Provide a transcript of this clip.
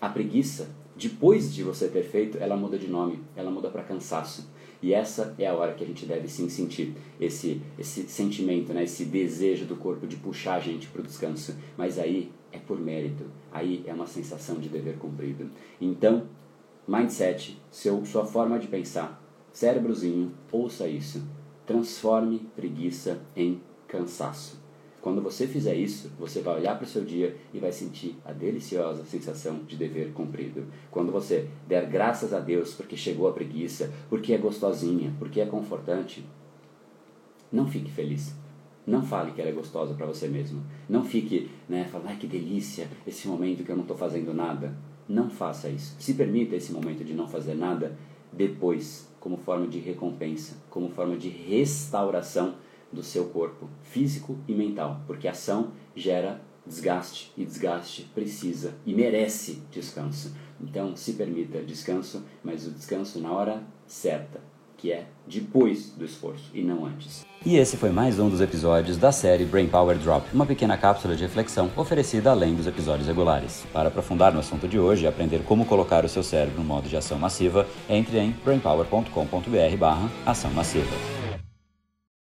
A preguiça, depois de você ter feito, ela muda de nome, ela muda para cansaço. E essa é a hora que a gente deve sim sentir esse, esse sentimento, né? esse desejo do corpo de puxar a gente para o descanso. Mas aí é por mérito, aí é uma sensação de dever cumprido. Então, mindset, seu, sua forma de pensar, cérebrozinho, ouça isso. Transforme preguiça em cansaço. Quando você fizer isso, você vai olhar para o seu dia e vai sentir a deliciosa sensação de dever cumprido. Quando você der graças a Deus porque chegou a preguiça, porque é gostosinha, porque é confortante, não fique feliz. Não fale que ela é gostosa para você mesmo. Não fique, né, falando, ai que delícia esse momento que eu não estou fazendo nada. Não faça isso. Se permita esse momento de não fazer nada depois, como forma de recompensa, como forma de restauração do seu corpo, físico e mental, porque ação gera desgaste e desgaste precisa e merece descanso. Então, se permita descanso, mas o descanso na hora certa, que é depois do esforço e não antes. E esse foi mais um dos episódios da série Brain Power Drop, uma pequena cápsula de reflexão oferecida além dos episódios regulares. Para aprofundar no assunto de hoje e aprender como colocar o seu cérebro no modo de ação massiva, entre em brainpower.com.br/ação massiva.